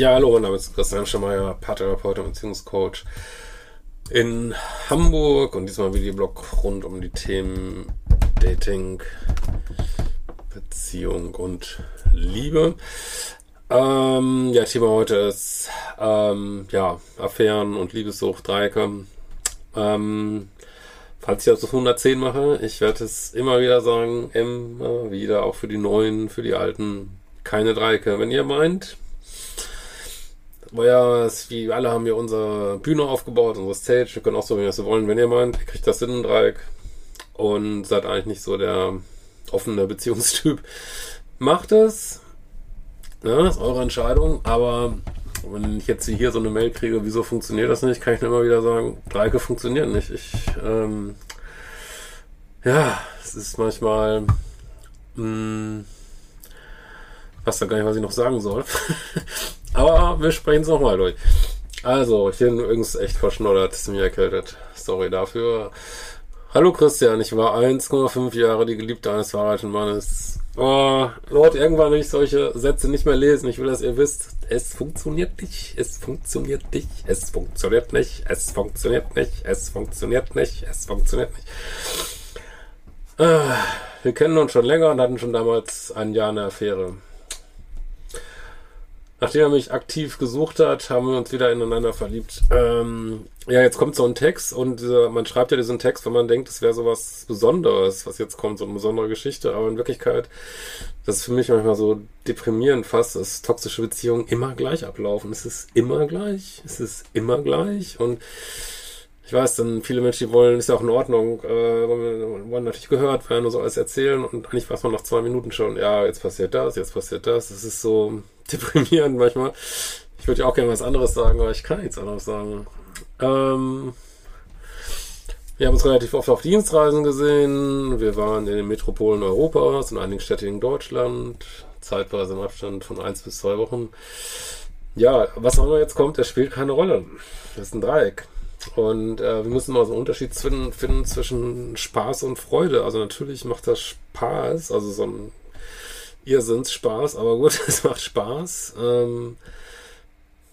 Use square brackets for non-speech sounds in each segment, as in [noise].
Ja, hallo, mein Name ist Christian Schemeier, Paartherapeut und Beziehungscoach in Hamburg und diesmal Videoblog rund um die Themen Dating, Beziehung und Liebe. Ähm, ja, Thema heute ist ähm, ja, Affären und Liebessucht, Dreiecke. Ähm, falls ich das auf 110 mache, ich werde es immer wieder sagen, immer wieder, auch für die Neuen, für die Alten, keine Dreiecke. Wenn ihr meint, weil ja, wie alle haben wir unsere Bühne aufgebaut, unsere Stage. Wir können auch so, wie wir es wollen. Wenn ihr meint, ihr kriegt das Sinnendreieck und seid eigentlich nicht so der offene [laughs] Beziehungstyp, macht es. Ja, ist eure Entscheidung. Aber wenn ich jetzt hier so eine Mail kriege, wieso funktioniert das nicht, kann ich nur immer wieder sagen, Dreiecke funktionieren nicht. Ich, ähm, ja, es ist manchmal, mh, was da gar nicht, was ich noch sagen soll. [laughs] Aber wir sprechen es nochmal durch. Also, ich bin übrigens echt verschnoddert, ziemlich erkältet. Sorry dafür. Hallo Christian, ich war 1,5 Jahre die Geliebte eines verheirateten Mannes. Oh, Leute, irgendwann will ich solche Sätze nicht mehr lesen. Ich will, dass ihr wisst, es funktioniert nicht, es funktioniert nicht, es funktioniert nicht, es funktioniert nicht, es funktioniert nicht, es funktioniert nicht. Ah, wir kennen uns schon länger und hatten schon damals ein Jahr eine Affäre. Nachdem er mich aktiv gesucht hat, haben wir uns wieder ineinander verliebt. Ähm, ja, jetzt kommt so ein Text und äh, man schreibt ja diesen Text, wenn man denkt, es wäre so was Besonderes, was jetzt kommt, so eine besondere Geschichte. Aber in Wirklichkeit, das ist für mich manchmal so deprimierend fast, dass toxische Beziehungen immer gleich ablaufen. Es ist immer gleich, es ist immer gleich und ich weiß, dann viele Menschen, die wollen, ist ja auch in Ordnung, äh, wollen natürlich gehört werden und so alles erzählen und eigentlich weiß man nach zwei Minuten schon, ja, jetzt passiert das, jetzt passiert das. Es ist so deprimierend manchmal. Ich würde ja auch gerne was anderes sagen, aber ich kann nichts anderes sagen. Ähm, wir haben uns relativ oft auf Dienstreisen gesehen. Wir waren in den Metropolen Europas, in einigen Städten in Deutschland, zeitweise im Abstand von eins bis zwei Wochen. Ja, was auch immer jetzt kommt, das spielt keine Rolle. Das ist ein Dreieck. Und äh, wir müssen mal so einen Unterschied finden zwischen Spaß und Freude. Also natürlich macht das Spaß, also so ein Irrsinnsspaß, aber gut, [laughs] es macht Spaß. Ähm,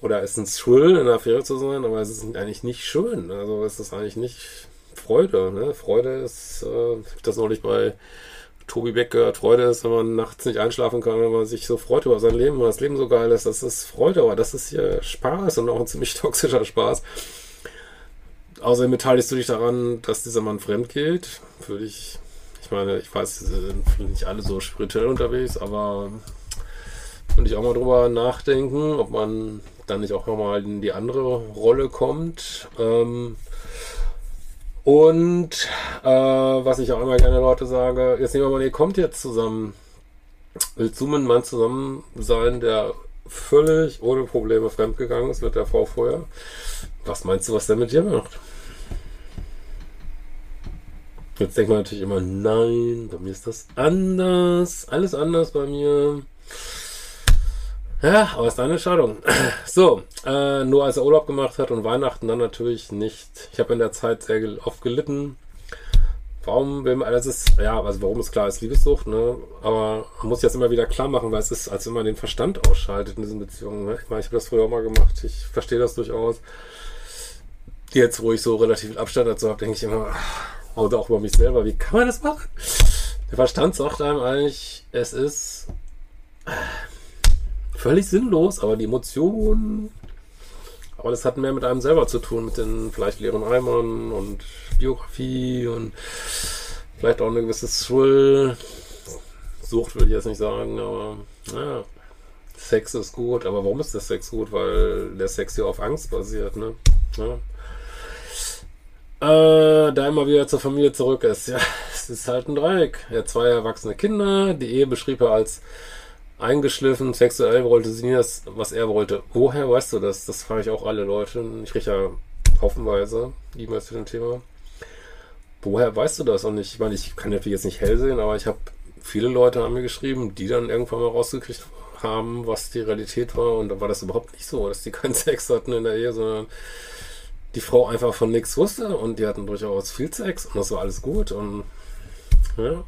oder es ist Thrill, in der Affäre zu sein, aber es ist eigentlich nicht schön. Also es ist eigentlich nicht Freude. Ne? Freude ist, äh, ich habe das neulich bei Tobi Beck gehört, Freude ist, wenn man nachts nicht einschlafen kann, wenn man sich so freut über sein Leben, weil das Leben so geil ist, das ist Freude, aber das ist hier Spaß und auch ein ziemlich [laughs] toxischer Spaß. Außerdem beteiligst du dich daran, dass dieser Mann fremd geht. Würde ich, ich meine, ich weiß, sind nicht alle so spirituell unterwegs, aber würde ich auch mal drüber nachdenken, ob man dann nicht auch mal in die andere Rolle kommt. Ähm, und äh, was ich auch immer gerne Leute sage, jetzt nehmen wir mal, ihr kommt jetzt zusammen. Mit einem Mann zusammen sein, der völlig ohne Probleme fremdgegangen ist mit der Frau vorher? Was meinst du, was der mit dir macht? Jetzt denkt man natürlich immer, nein, bei mir ist das anders. Alles anders bei mir. Ja, aber ist deine Entscheidung. [clears throat] So, äh, nur als er Urlaub gemacht hat und Weihnachten dann natürlich nicht. Ich habe in der Zeit sehr oft gelitten. Warum will man, das ist, ja, also warum ist klar, ist Liebessucht, ne? Aber man muss jetzt immer wieder klar machen, weil es ist, als wenn man den Verstand ausschaltet in diesen Beziehungen. Ne? Ich meine, ich habe das früher auch mal gemacht, ich verstehe das durchaus. Jetzt, wo ich so relativ viel Abstand dazu habe, denke ich immer, oder auch über mich selber, wie kann man das machen? Der Verstand sagt einem eigentlich, es ist völlig sinnlos, aber die Emotionen, aber das hat mehr mit einem selber zu tun, mit den vielleicht leeren Eimern und Biografie und vielleicht auch eine gewisse Thrill. Sucht würde ich jetzt nicht sagen, aber naja. Sex ist gut, aber warum ist der Sex gut? Weil der Sex ja auf Angst basiert, ne? Ja. Äh, da immer wieder zur Familie zurück ist. Ja, [laughs] es ist halt ein Dreieck. Er hat zwei erwachsene Kinder. Die Ehe beschrieb er als eingeschliffen. Sexuell wollte sie nie das, was er wollte. Woher weißt du das? Das frage ich auch alle Leute. Ich kriege ja haufenweise E-Mails zu dem Thema. Woher weißt du das? Und ich, meine, ich kann natürlich jetzt nicht hell sehen, aber ich habe viele Leute haben mir geschrieben, die dann irgendwann mal rausgekriegt haben, was die Realität war. Und da war das überhaupt nicht so, dass die keinen [laughs] Sex hatten in der Ehe, sondern die Frau einfach von nichts wusste und die hatten durchaus viel Sex und das war alles gut und ja.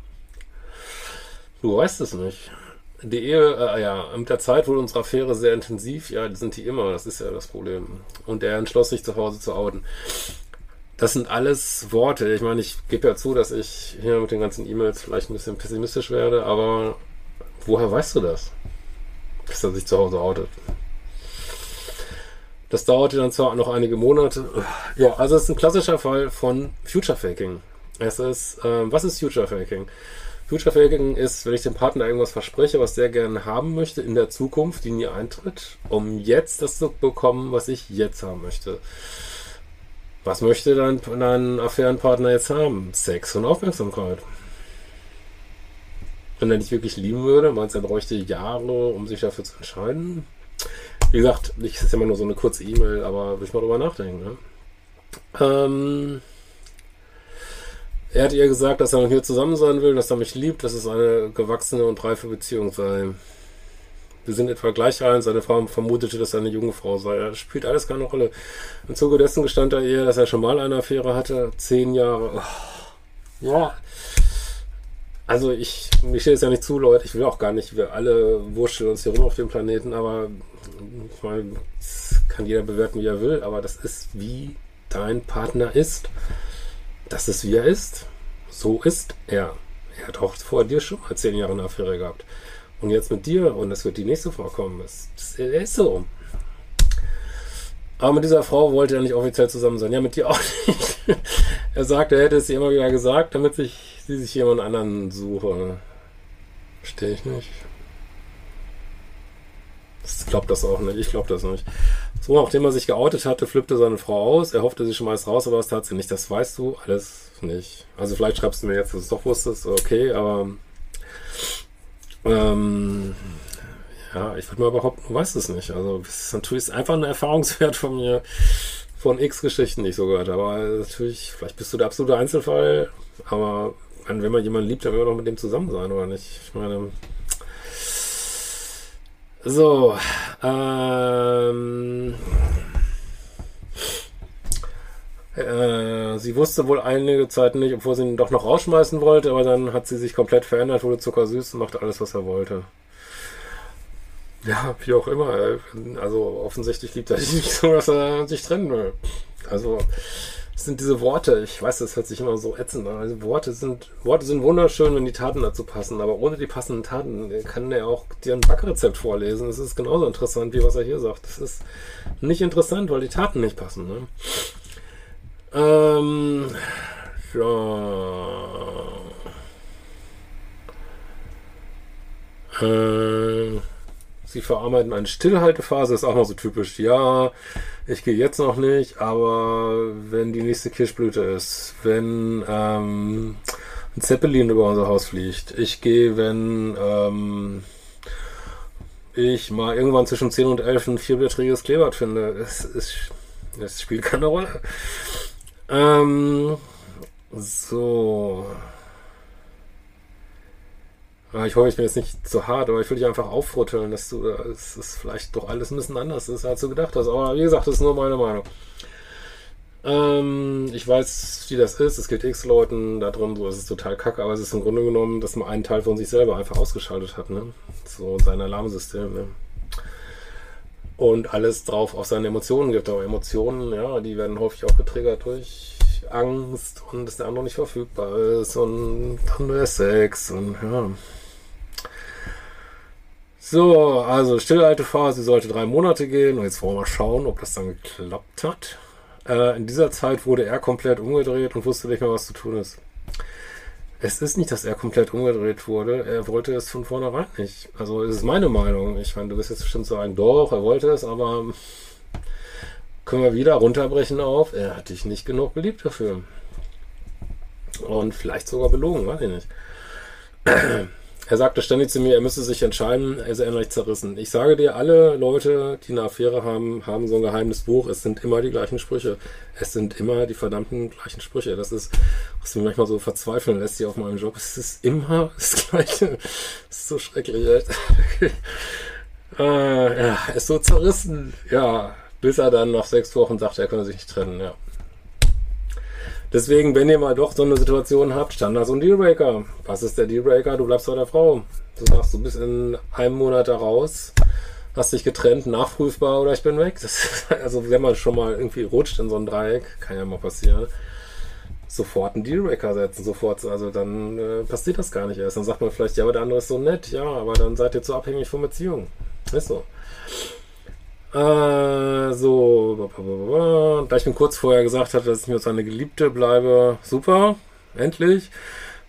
Du weißt es nicht. Die Ehe, äh, ja, mit der Zeit wurde unsere Affäre sehr intensiv. Ja, sind die immer, das ist ja das Problem. Und er entschloss sich zu Hause zu outen. Das sind alles Worte. Ich meine, ich gebe ja zu, dass ich hier mit den ganzen E-Mails vielleicht ein bisschen pessimistisch werde, aber woher weißt du das? Dass er sich zu Hause outet. Das dauerte dann zwar noch einige Monate. Ja, also es ist ein klassischer Fall von Future Faking. Es ist, ähm, was ist Future Faking? Future Faking ist, wenn ich dem Partner irgendwas verspreche, was der gerne haben möchte in der Zukunft, die nie eintritt, um jetzt das zu bekommen, was ich jetzt haben möchte. Was möchte dein, dein Affärenpartner jetzt haben? Sex und Aufmerksamkeit. Wenn er dich wirklich lieben würde, meinst du, er bräuchte Jahre, um sich dafür zu entscheiden? Wie gesagt, ich ist immer nur so eine kurze E-Mail, aber will ich mal drüber nachdenken. Ne? Ähm, er hat ihr gesagt, dass er mit mir zusammen sein will, dass er mich liebt, dass es eine gewachsene und reife Beziehung sei. Wir sind etwa gleich alt, seine Frau vermutete, dass er eine junge Frau sei. Das spielt alles keine Rolle. Im Zuge dessen gestand er ihr, dass er schon mal eine Affäre hatte. Zehn Jahre. Oh. Ja. Also ich, mir steht es ja nicht zu, Leute. Ich will auch gar nicht, wir alle wurschteln uns hier rum auf dem Planeten, aber ich meine, kann jeder bewerten, wie er will, aber das ist, wie dein Partner ist. Das ist, wie er ist. So ist er. Er hat auch vor dir schon mal zehn Jahre eine Affäre gehabt. Und jetzt mit dir, und das wird die nächste vorkommen, das, das, er ist so. Aber mit dieser Frau wollte er nicht offiziell zusammen sein. Ja, mit dir auch nicht. [laughs] er sagte, er hätte es ihr immer wieder gesagt, damit sich, sie sich jemand anderen suche. Verstehe ich nicht. Ich glaube das auch nicht. Ich glaube das nicht. So, nachdem er sich geoutet hatte, flippte seine Frau aus. Er hoffte, sie schmeißt raus, aber das tat sie nicht. Das weißt du alles nicht. Also vielleicht schreibst du mir jetzt, dass du es doch wusstest. Okay, aber ähm, ja, ich würde mal behaupten, du weißt es nicht. Also es ist natürlich einfach ein Erfahrungswert von mir, von x Geschichten, die ich so gehört habe. Aber natürlich, vielleicht bist du der absolute Einzelfall, aber wenn man jemanden liebt, dann will man doch mit dem zusammen sein, oder nicht? Ich meine, so, ähm, äh, sie wusste wohl einige Zeit nicht, obwohl sie ihn doch noch rausschmeißen wollte, aber dann hat sie sich komplett verändert, wurde zuckersüß und machte alles, was er wollte. Ja, wie auch immer. Also offensichtlich liebt er dich nicht so, dass er sich trennen will. Also sind diese Worte. Ich weiß, das hört sich immer so ätzend an. Also Worte sind, Worte sind wunderschön, wenn die Taten dazu passen. Aber ohne die passenden Taten kann er auch dir ein Backrezept vorlesen. Das ist genauso interessant, wie was er hier sagt. Das ist nicht interessant, weil die Taten nicht passen. Ne? Ähm, ja. Äh, sie verarbeiten eine Stillhaltephase, ist auch noch so typisch. Ja, ich gehe jetzt noch nicht, aber wenn die nächste Kirschblüte ist, wenn ähm, ein Zeppelin über unser Haus fliegt, ich gehe, wenn ähm, ich mal irgendwann zwischen 10 und 11 ein vierblättriges Kleeblatt finde. Es, es, es spielt keine Rolle. Ähm, so. Ich hoffe, ich bin jetzt nicht zu hart, aber ich will dich einfach aufrütteln, dass du, es ist vielleicht doch alles ein bisschen anders ist, als du gedacht hast. Aber wie gesagt, das ist nur meine Meinung. Ähm, ich weiß, wie das ist. Es geht x Leuten darum, so, es ist total kacke, aber es ist im Grunde genommen, dass man einen Teil von sich selber einfach ausgeschaltet hat, ne? So sein Alarmsystem, ne? Und alles drauf auf seine Emotionen gibt. Aber Emotionen, ja, die werden häufig auch getriggert durch Angst und dass der andere nicht verfügbar ist und dann der Sex und ja. So, also Stillhaltephase sollte drei Monate gehen. Und jetzt wollen wir mal schauen, ob das dann geklappt hat. Äh, in dieser Zeit wurde er komplett umgedreht und wusste nicht mehr, was zu tun ist. Es ist nicht, dass er komplett umgedreht wurde. Er wollte es von vornherein nicht. Also, es ist meine Meinung. Ich meine, du wirst jetzt bestimmt sagen, doch, er wollte es, aber können wir wieder runterbrechen auf, er hat dich nicht genug geliebt dafür. Und vielleicht sogar belogen, weiß ich nicht. [clears throat] Er sagte ständig zu mir, er müsse sich entscheiden, er ist innerlich zerrissen. Ich sage dir, alle Leute, die eine Affäre haben, haben so ein geheimes Buch. Es sind immer die gleichen Sprüche. Es sind immer die verdammten gleichen Sprüche. Das ist, was mich manchmal so verzweifeln lässt hier auf meinem Job. Es ist immer [laughs] das Gleiche. Es ist so schrecklich, echt. äh, [laughs] ja, er ist so zerrissen. Ja, bis er dann nach sechs Wochen sagt, er könne sich nicht trennen, ja. Deswegen, wenn ihr mal doch so eine Situation habt, Standards und Dealbreaker. Was ist der Dealbreaker? Du bleibst bei der Frau. Du sagst, du bist in einem Monat da raus, hast dich getrennt, nachprüfbar oder ich bin weg. Das, [laughs] also wenn man schon mal irgendwie rutscht in so ein Dreieck, kann ja mal passieren, sofort einen Dealbreaker setzen, sofort. Also dann äh, passiert das gar nicht erst. Dann sagt man vielleicht, ja, aber der andere ist so nett. Ja, aber dann seid ihr zu abhängig von Beziehungen. Ist so. Äh, so, da ich mir kurz vorher gesagt hatte, dass ich mit seiner Geliebte bleibe, super, endlich,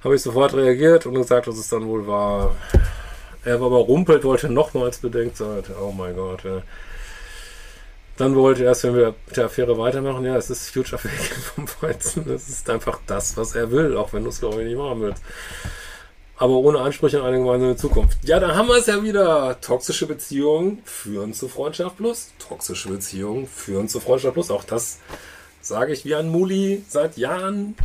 habe ich sofort reagiert und gesagt, dass es dann wohl war. Er war aber rumpelt, wollte nochmals Bedenkzeit. Oh mein Gott. Ja. Dann wollte er erst, wenn wir mit der Affäre weitermachen, ja, es ist Future Fake [laughs] vom Weizen. Das ist einfach das, was er will, auch wenn du es, glaube ich, nicht machen willst aber ohne Ansprüche an eine gemeinsame Zukunft. Ja, da haben wir es ja wieder. Toxische Beziehungen führen zu Freundschaft plus. Toxische Beziehungen führen zu Freundschaft plus. Auch das sage ich wie ein Muli seit Jahren.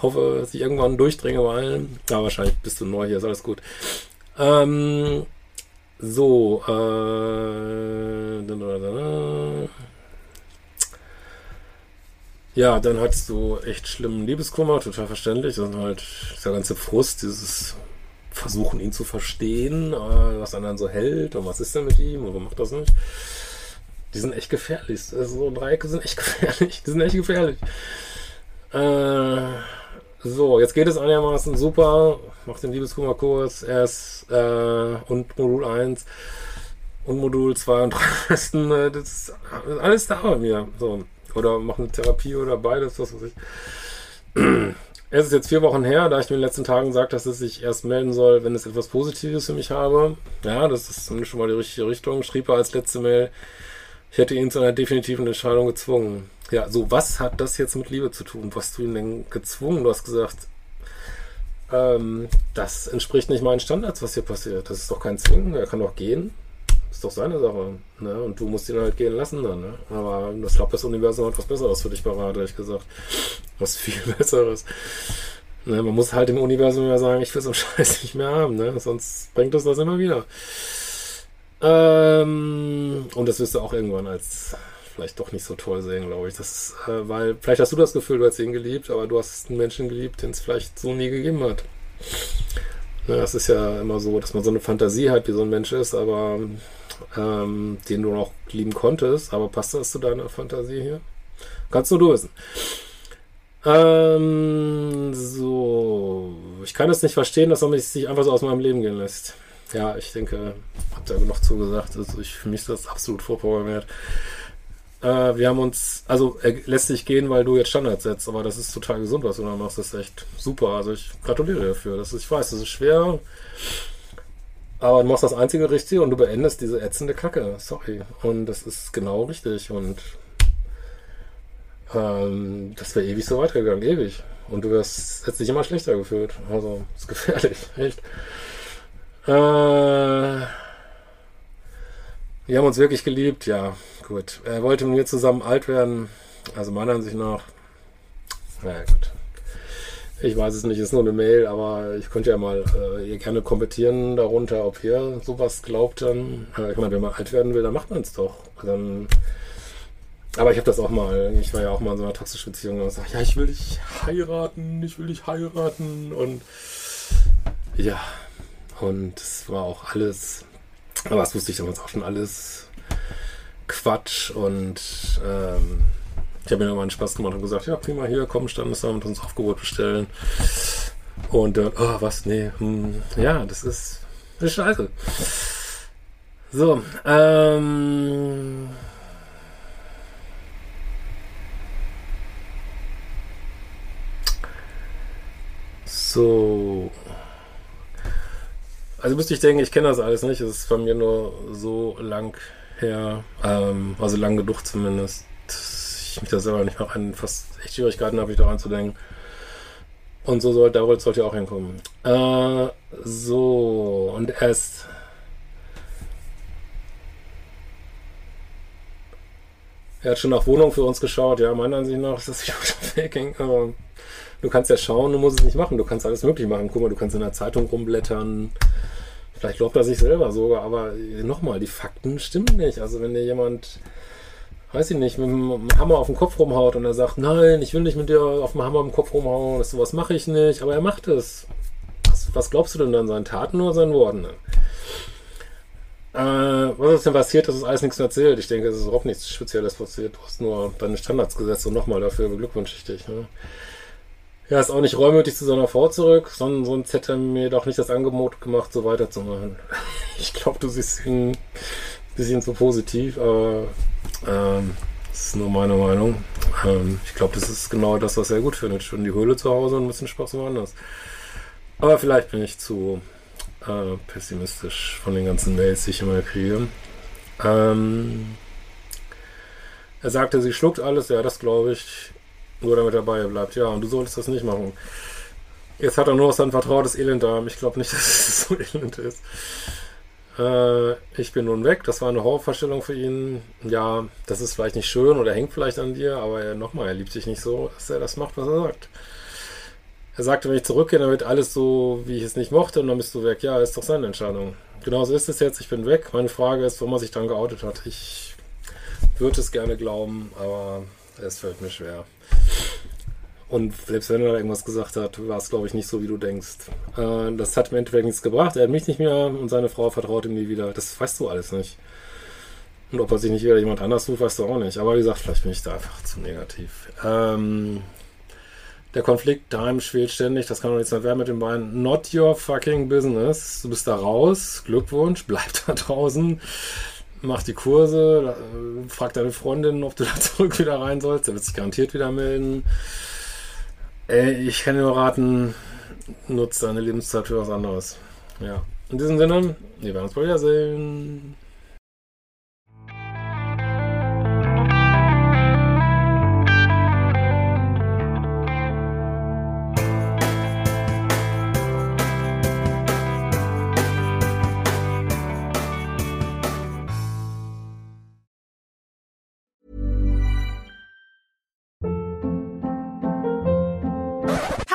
Hoffe, dass ich irgendwann durchdringe bei allen. Ja, wahrscheinlich bist du neu hier, ist alles gut. Ähm, so, äh, ja, dann hattest du echt schlimmen Liebeskummer, total verständlich. Ist halt dieser ganze Frust, dieses Versuchen, ihn zu verstehen, äh, was anderen so hält und was ist denn mit ihm und warum macht das nicht. Die sind echt gefährlich. Also so Dreiecke sind echt [laughs] gefährlich. Die sind echt gefährlich. Äh, so, jetzt geht es einigermaßen super. Macht den Liebeskummerkurs erst äh, und Modul 1 und Modul 2 und 3. [laughs] Äh, das ist alles da bei mir. So. Oder machen Therapie oder beides, was weiß ich. [clears throat] Es ist jetzt vier Wochen her, da ich mir in den letzten Tagen gesagt dass es sich erst melden soll, wenn es etwas Positives für mich habe. Ja, das ist zumindest schon mal die richtige Richtung. Schrieb er als letzte Mail, ich hätte ihn zu einer definitiven Entscheidung gezwungen. Ja, so was hat das jetzt mit Liebe zu tun? Was hast du ihn denn gezwungen? Du hast gesagt, ähm, das entspricht nicht meinen Standards, was hier passiert. Das ist doch kein Zwingen, er kann doch gehen doch seine Sache. Ne? Und du musst ihn halt gehen lassen dann. Ne? Aber ich glaube, das Universum hat was Besseres für dich parat, ehrlich gesagt. Was viel [laughs] Besseres. Ne? Man muss halt im Universum ja sagen, ich will so einen [laughs] Scheiß nicht mehr haben. Ne? Sonst bringt es das immer wieder. Ähm, und das wirst du auch irgendwann als vielleicht doch nicht so toll sehen, glaube ich. Das äh, weil vielleicht hast du das Gefühl, du hast ihn geliebt, aber du hast einen Menschen geliebt, den es vielleicht so nie gegeben hat. Ja, es ist ja immer so, dass man so eine Fantasie hat, wie so ein Mensch ist, aber ähm, den du noch lieben konntest, aber passt das zu deiner Fantasie hier? Kannst nur du wissen. Ähm, so, ich kann es nicht verstehen, dass man sich einfach so aus meinem Leben gehen lässt. Ja, ich denke, habt ihr genug zugesagt. Also ich, für mich ist das absolut vorprogrammiert. Äh, wir haben uns, also er lässt sich gehen, weil du jetzt Standards setzt, aber das ist total gesund, was du da machst. Das ist echt super. Also ich gratuliere dafür. Das ist, ich weiß, das ist schwer. Aber du machst das einzige Richtige und du beendest diese ätzende Kacke. Sorry. Und das ist genau richtig. Und ähm, das wäre ewig so weitergegangen. Ewig. Und du wirst jetzt dich immer schlechter gefühlt. Also, ist gefährlich. [laughs] Echt. Äh, wir haben uns wirklich geliebt. Ja, gut. Er wollte mit mir zusammen alt werden. Also meiner Ansicht nach. Na ja, gut. Ich weiß es nicht, ist nur eine Mail, aber ich könnte ja mal äh, ihr gerne kommentieren darunter, ob ihr sowas glaubt dann. Äh, ich meine, wenn man alt werden will, dann macht man es doch. Dann, aber ich habe das auch mal, ich war ja auch mal in so einer toxischen Beziehung und sage, ja, ich will dich heiraten, ich will dich heiraten und ja, und es war auch alles, aber das wusste ich damals auch schon alles Quatsch und ähm, ich habe mir irgendwann Spaß gemacht und gesagt, ja, prima, hier, komm, Standesamt, uns Aufgebot bestellen. Und dann, oh, was, nee, hm, ja, das ist, ist scheiße. So, ähm, So. Also müsste ich denken, ich kenne das alles nicht. Es ist bei mir nur so lang her, ähm, also lang genug zumindest. Ich mich da selber nicht mehr an, fast echt Schwierigkeiten habe, ich daran zu denken. Und so soll, da sollte ja auch hinkommen. Äh, so, und erst. Er hat schon nach Wohnungen für uns geschaut. Ja, meiner Ansicht nach ist das wieder Faking. Aber du kannst ja schauen, du musst es nicht machen. Du kannst alles möglich machen. Guck mal, du kannst in der Zeitung rumblättern. Vielleicht glaubt er sich selber sogar, aber nochmal, die Fakten stimmen nicht. Also wenn dir jemand, weiß ich nicht, mit dem Hammer auf den Kopf rumhaut und er sagt, nein, ich will nicht mit dir auf dem Hammer im Kopf rumhauen, das, sowas mache ich nicht, aber er macht es. Was, was, glaubst du denn dann, seinen Taten oder seinen Worten? Äh, was ist denn passiert? Das ist alles nichts mehr erzählt. Ich denke, es ist auch nichts Spezielles passiert. Du hast nur deine Standards gesetzt und nochmal dafür beglückwünsche ich dich. Ne? Ja, ist auch nicht reumütig zu seiner Frau zurück, sondern sonst hätte er mir doch nicht das Angebot gemacht, so weiterzumachen. [laughs] Ich glaube, du siehst ihn ein bisschen zu positiv, aber ähm, das ist nur meine Meinung. Ähm, ich glaube, das ist genau das, was er gut findet. Schon die Höhle zu Hause und ein bisschen Spaß woanders. Aber vielleicht bin ich zu äh, pessimistisch von den ganzen Mails, die ich immer kriege. Ähm, er sagte, sie schluckt alles, ja, das glaube ich. Nur damit er dabei bleibt. Ja, und du solltest das nicht machen. Jetzt hat er nur noch sein vertrautes Elend da. Ich glaube nicht, [laughs] dass es so elend ist. Äh, ich bin nun weg. Das war eine Horrorvorstellung für ihn. Ja, das ist vielleicht nicht schön oder hängt vielleicht an dir, aber nochmal, er liebt dich nicht so, dass er das macht, was er sagt. Er sagte, wenn ich zurückgehe, dann wird alles so, wie ich es nicht mochte, und dann bist du weg. Ja, ist doch seine Entscheidung. Genauso ist es jetzt. Ich bin weg. Meine Frage ist, warum er sich dann geoutet hat. Ich würde es gerne glauben, aber es fällt mir schwer. Und selbst wenn er da irgendwas gesagt hat, war es, glaube ich, nicht so, wie du denkst. Äh, das hat im Endeffekt nichts gebracht. Er hat mich nicht mehr und seine Frau vertraut ihm nie wieder. Das weißt du alles nicht. Und ob er sich nicht wieder jemand anders sucht, weißt du auch nicht. Aber wie gesagt, vielleicht bin ich da einfach zu negativ. Ähm, der Konflikt daheim schwelt ständig. Das kann doch nichts mehr werden mit den beiden. Not your fucking business. Du bist da raus. Glückwunsch. Bleib da draußen mach die Kurse, äh, frag deine Freundin, ob du da [laughs] zurück wieder rein sollst. Der wird sich garantiert wieder melden. Ey, ich kann nur raten, nutze deine Lebenszeit für was anderes. Ja. In diesem Sinne, wir werden uns bald wiedersehen.